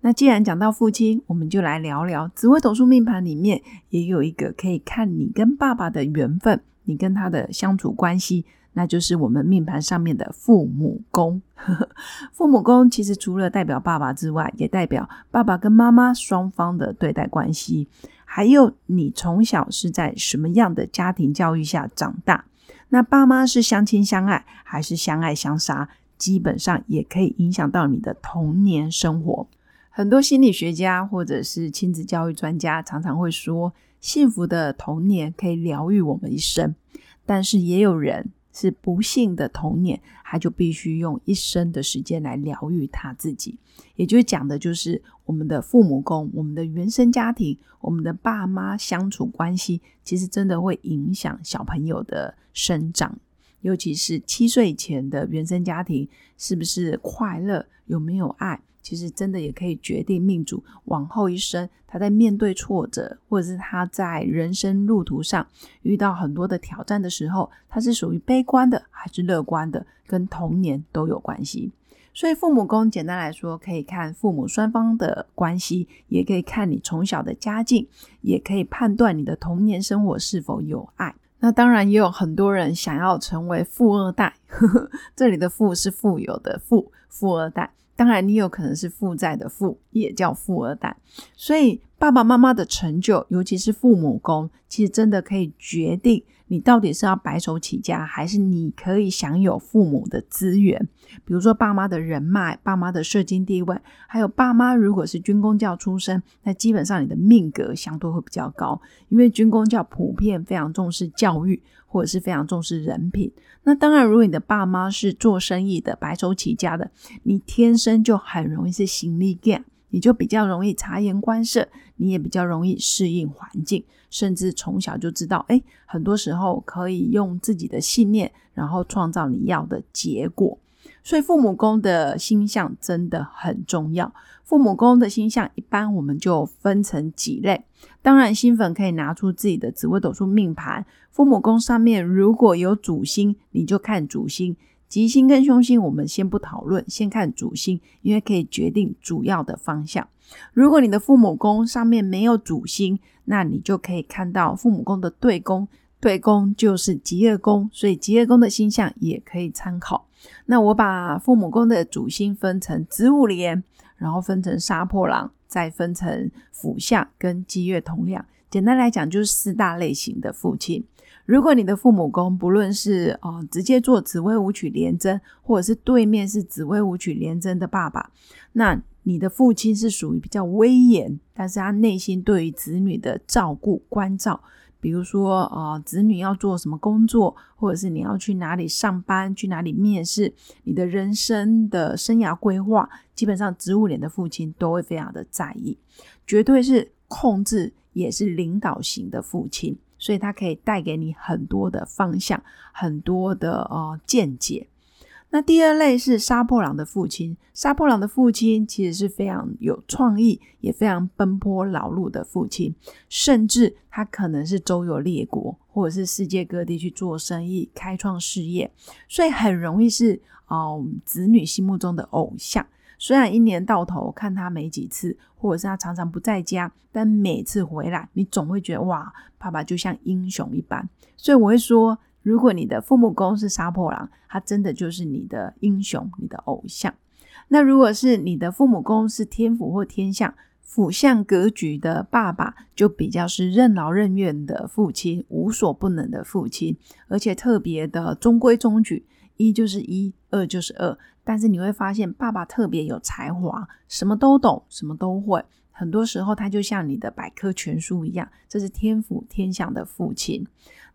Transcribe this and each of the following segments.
那既然讲到父亲，我们就来聊聊紫微斗数命盘里面也有一个可以看你跟爸爸的缘分，你跟他的相处关系，那就是我们命盘上面的父母宫。父母宫其实除了代表爸爸之外，也代表爸爸跟妈妈双方的对待关系，还有你从小是在什么样的家庭教育下长大。那爸妈是相亲相爱，还是相爱相杀？基本上也可以影响到你的童年生活。很多心理学家或者是亲子教育专家常常会说，幸福的童年可以疗愈我们一生，但是也有人是不幸的童年，他就必须用一生的时间来疗愈他自己。也就是讲的就是我们的父母宫、我们的原生家庭、我们的爸妈相处关系，其实真的会影响小朋友的生长，尤其是七岁前的原生家庭是不是快乐，有没有爱。其实真的也可以决定命主往后一生，他在面对挫折，或者是他在人生路途上遇到很多的挑战的时候，他是属于悲观的还是乐观的，跟童年都有关系。所以父母宫简单来说，可以看父母双方的关系，也可以看你从小的家境，也可以判断你的童年生活是否有爱。那当然也有很多人想要成为富二代，呵 呵这里的富是富有的富，富二代。当然，你有可能是负债的负，也叫富二代。所以，爸爸妈妈的成就，尤其是父母功，其实真的可以决定你到底是要白手起家，还是你可以享有父母的资源。比如说，爸妈的人脉、爸妈的社经地位，还有爸妈如果是军工教出身，那基本上你的命格相对会比较高，因为军工教普遍非常重视教育。或者是非常重视人品，那当然，如果你的爸妈是做生意的、白手起家的，你天生就很容易是行李 gap，你就比较容易察言观色，你也比较容易适应环境，甚至从小就知道，哎，很多时候可以用自己的信念，然后创造你要的结果。所以父母宫的星象真的很重要。父母宫的星象一般我们就分成几类。当然，新粉可以拿出自己的紫微斗数命盘，父母宫上面如果有主星，你就看主星；吉星跟凶星我们先不讨论，先看主星，因为可以决定主要的方向。如果你的父母宫上面没有主星，那你就可以看到父母宫的对宫。对宫就是吉业宫，所以吉业宫的星象也可以参考。那我把父母宫的主星分成子午连，然后分成杀破狼，再分成辅相跟吉月同量。简单来讲，就是四大类型的父亲。如果你的父母宫不论是哦直接做紫薇舞曲连贞，或者是对面是紫薇舞曲连贞的爸爸，那你的父亲是属于比较威严，但是他内心对于子女的照顾关照。比如说，呃，子女要做什么工作，或者是你要去哪里上班、去哪里面试，你的人生的生涯规划，基本上植物脸的父亲都会非常的在意，绝对是控制也是领导型的父亲，所以他可以带给你很多的方向，很多的呃见解。那第二类是杀破狼的父亲，杀破狼的父亲其实是非常有创意，也非常奔波劳碌的父亲，甚至他可能是周游列国，或者是世界各地去做生意、开创事业，所以很容易是哦子女心目中的偶像。虽然一年到头看他没几次，或者是他常常不在家，但每次回来，你总会觉得哇，爸爸就像英雄一般。所以我会说。如果你的父母宫是杀破狼，他真的就是你的英雄、你的偶像。那如果是你的父母宫是天府或天相，府相格局的爸爸，就比较是任劳任怨的父亲，无所不能的父亲，而且特别的中规中矩，一就是一，二就是二。但是你会发现，爸爸特别有才华，什么都懂，什么都会。很多时候，他就像你的百科全书一样，这是天府天相的父亲。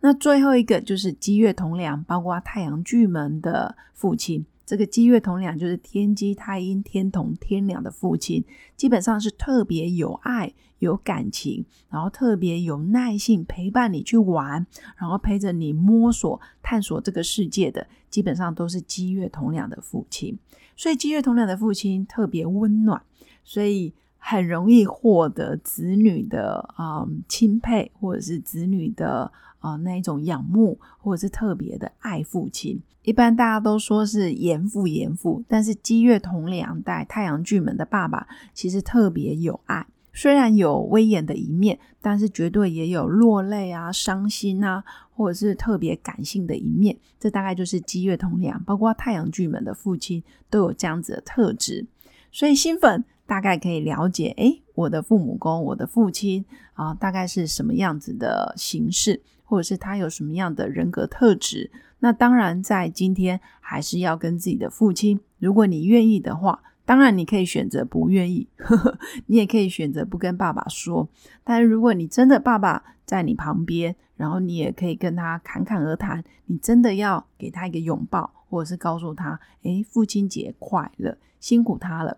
那最后一个就是积月同梁，包括太阳巨门的父亲，这个积月同梁就是天机、太阴、天同、天梁的父亲，基本上是特别有爱、有感情，然后特别有耐性陪伴你去玩，然后陪着你摸索、探索这个世界的，基本上都是积月同梁的父亲。所以积月同梁的父亲特别温暖，所以。很容易获得子女的啊钦佩，或者是子女的啊那一种仰慕，或者是特别的爱父亲。一般大家都说是严父严父，但是积月同梁代太阳巨门的爸爸其实特别有爱，虽然有威严的一面，但是绝对也有落泪啊、伤心啊，或者是特别感性的一面。这大概就是积月同梁，包括太阳巨门的父亲都有这样子的特质，所以新粉。大概可以了解，诶，我的父母宫，我的父亲啊，大概是什么样子的形式，或者是他有什么样的人格特质？那当然，在今天还是要跟自己的父亲，如果你愿意的话，当然你可以选择不愿意，呵 呵你也可以选择不跟爸爸说。但是如果你真的爸爸在你旁边，然后你也可以跟他侃侃而谈，你真的要给他一个拥抱，或者是告诉他，诶，父亲节快乐，辛苦他了。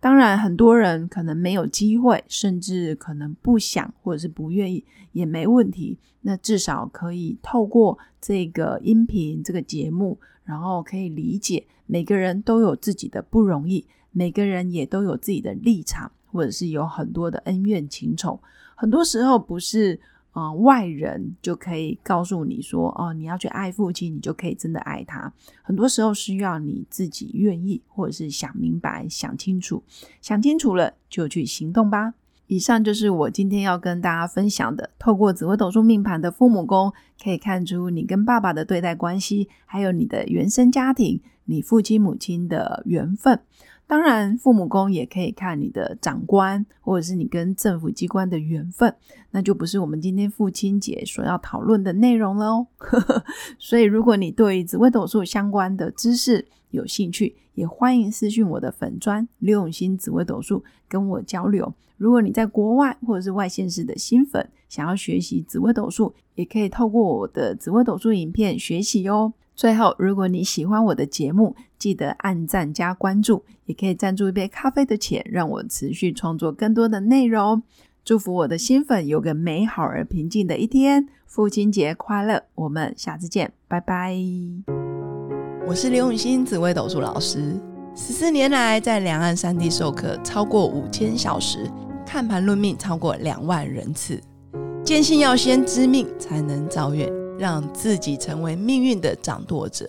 当然，很多人可能没有机会，甚至可能不想，或者是不愿意，也没问题。那至少可以透过这个音频这个节目，然后可以理解每个人都有自己的不容易，每个人也都有自己的立场，或者是有很多的恩怨情仇。很多时候不是。啊，外人就可以告诉你说，哦，你要去爱父亲，你就可以真的爱他。很多时候需要你自己愿意，或者是想明白、想清楚，想清楚了就去行动吧。以上就是我今天要跟大家分享的，透过紫微斗数命盘的父母宫，可以看出你跟爸爸的对待关系，还有你的原生家庭，你父亲母亲的缘分。当然，父母宫也可以看你的长官，或者是你跟政府机关的缘分，那就不是我们今天父亲节所要讨论的内容了哦。所以，如果你对紫微斗数相关的知识有兴趣，也欢迎私讯我的粉砖刘永新紫微斗数跟我交流。如果你在国外或者是外县市的新粉，想要学习紫微斗数，也可以透过我的紫微斗数影片学习哟。最后，如果你喜欢我的节目，记得按赞加关注，也可以赞助一杯咖啡的钱，让我持续创作更多的内容。祝福我的新粉有个美好而平静的一天，父亲节快乐！我们下次见，拜拜。我是刘永新，紫微斗数老师，十四年来在两岸三地授课超过五千小时，看盘论命超过两万人次，坚信要先知命才能造运。让自己成为命运的掌舵者。